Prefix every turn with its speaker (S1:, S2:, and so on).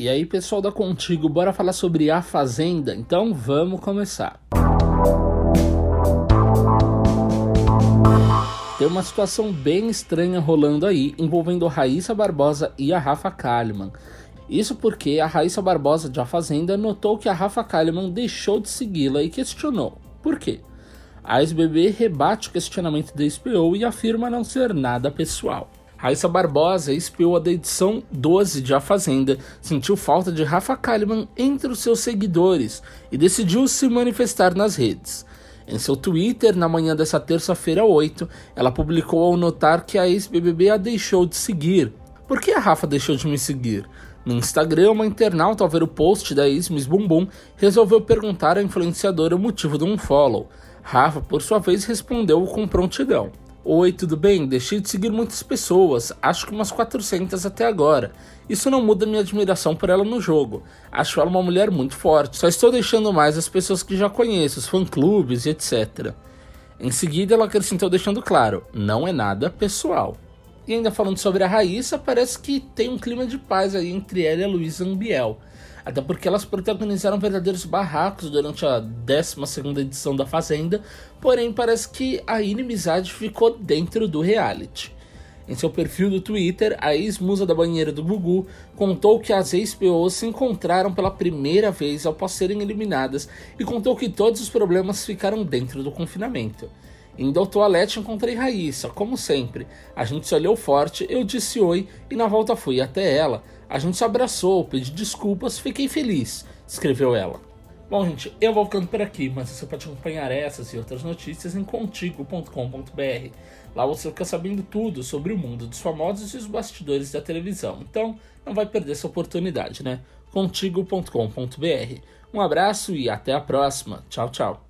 S1: E aí, pessoal da Contigo, bora falar sobre A Fazenda? Então vamos começar. Tem uma situação bem estranha rolando aí, envolvendo Raíssa Barbosa e a Rafa Kalimann. Isso porque a Raíssa Barbosa de A Fazenda notou que a Rafa Kalimann deixou de segui-la e questionou. Por quê? A ex-BB rebate o questionamento da SPO e afirma não ser nada pessoal. Raíssa Barbosa, espiou da edição 12 de A Fazenda, sentiu falta de Rafa Kalimann entre os seus seguidores e decidiu se manifestar nas redes. Em seu Twitter, na manhã dessa terça-feira 8, ela publicou ao notar que a ex-BBB a deixou de seguir. Por que a Rafa deixou de me seguir? No Instagram, uma internauta, ao ver o post da ex-Miss Bumbum, resolveu perguntar à influenciadora o motivo do unfollow. Rafa, por sua vez, respondeu com prontidão. Oi, tudo bem? Deixei de seguir muitas pessoas, acho que umas 400 até agora. Isso não muda minha admiração por ela no jogo. Acho ela uma mulher muito forte, só estou deixando mais as pessoas que já conheço, os fã-clubes e etc. Em seguida, ela acrescentou deixando claro: não é nada pessoal. E ainda falando sobre a Raíssa, parece que tem um clima de paz aí entre ela e a Luísa Ambiel até porque elas protagonizaram verdadeiros barracos durante a 12 edição da Fazenda, porém parece que a inimizade ficou dentro do reality. Em seu perfil do Twitter, a ex-musa da banheira do Gugu contou que as ex-POs se encontraram pela primeira vez após serem eliminadas e contou que todos os problemas ficaram dentro do confinamento. Indo ao toalete encontrei Raíssa, como sempre. A gente se olhou forte, eu disse oi e na volta fui até ela, a gente se abraçou, pedi desculpas, fiquei feliz, escreveu ela. Bom, gente, eu vou ficando por aqui, mas você pode acompanhar essas e outras notícias em contigo.com.br. Lá você fica sabendo tudo sobre o mundo dos famosos e os bastidores da televisão. Então, não vai perder essa oportunidade, né? contigo.com.br. Um abraço e até a próxima. Tchau, tchau.